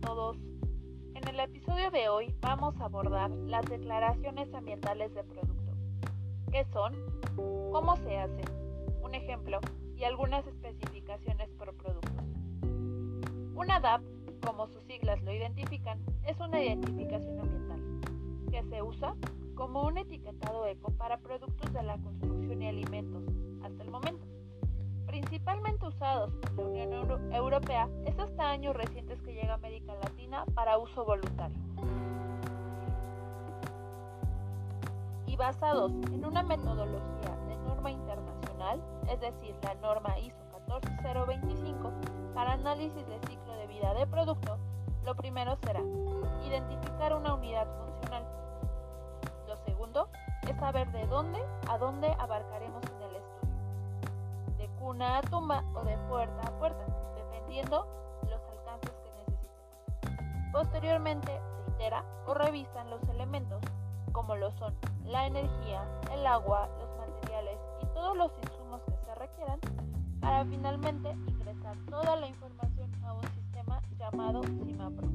todos. En el episodio de hoy vamos a abordar las declaraciones ambientales de producto. ¿Qué son? ¿Cómo se hacen? Un ejemplo y algunas especificaciones por producto. Una DAP, como sus siglas lo identifican, es una identificación ambiental que se usa como un etiquetado eco para productos de la construcción y alimentos hasta el momento principalmente usados por la Unión Europea, es hasta años recientes a América Latina para uso voluntario. Y basados en una metodología de norma internacional, es decir, la norma ISO 14025, para análisis de ciclo de vida de producto, lo primero será identificar una unidad funcional. Lo segundo es saber de dónde a dónde abarcaremos en el una tumba o de puerta a puerta, dependiendo Posteriormente se itera o revisan los elementos, como lo son la energía, el agua, los materiales y todos los insumos que se requieran, para finalmente ingresar toda la información a un sistema llamado CIMAPRO.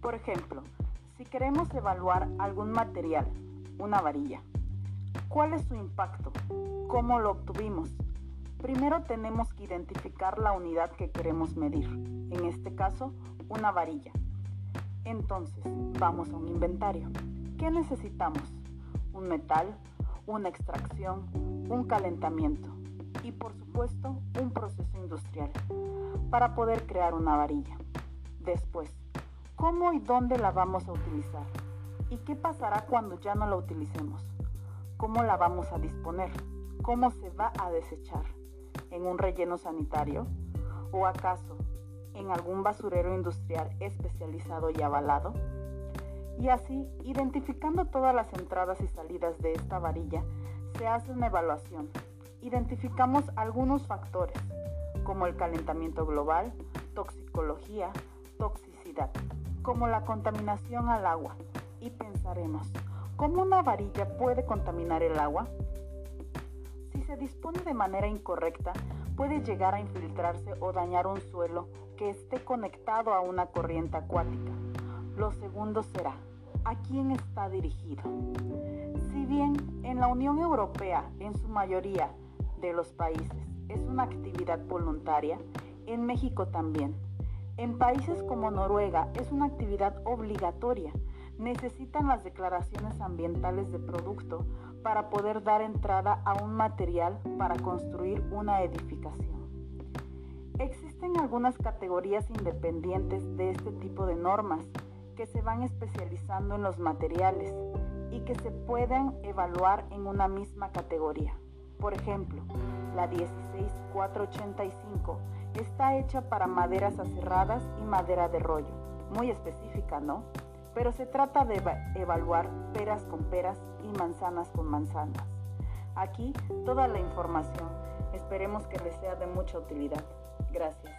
Por ejemplo, si queremos evaluar algún material, una varilla, ¿cuál es su impacto? ¿Cómo lo obtuvimos? Primero tenemos que identificar la unidad que queremos medir, en este caso una varilla. Entonces, vamos a un inventario. ¿Qué necesitamos? Un metal, una extracción, un calentamiento y por supuesto un proceso industrial para poder crear una varilla. Después, ¿cómo y dónde la vamos a utilizar? ¿Y qué pasará cuando ya no la utilicemos? ¿Cómo la vamos a disponer? ¿Cómo se va a desechar? ¿En un relleno sanitario? ¿O acaso en algún basurero industrial especializado y avalado? Y así, identificando todas las entradas y salidas de esta varilla, se hace una evaluación. Identificamos algunos factores, como el calentamiento global, toxicología, toxicidad, como la contaminación al agua, y pensaremos, ¿cómo una varilla puede contaminar el agua? Se dispone de manera incorrecta, puede llegar a infiltrarse o dañar un suelo que esté conectado a una corriente acuática. Lo segundo será, ¿a quién está dirigido? Si bien en la Unión Europea, en su mayoría de los países, es una actividad voluntaria, en México también. En países como Noruega es una actividad obligatoria. Necesitan las declaraciones ambientales de producto para poder dar entrada a un material para construir una edificación. Existen algunas categorías independientes de este tipo de normas que se van especializando en los materiales y que se pueden evaluar en una misma categoría. Por ejemplo, la 16485 está hecha para maderas aserradas y madera de rollo, muy específica, ¿no? Pero se trata de evaluar peras con peras y manzanas con manzanas. Aquí toda la información. Esperemos que les sea de mucha utilidad. Gracias.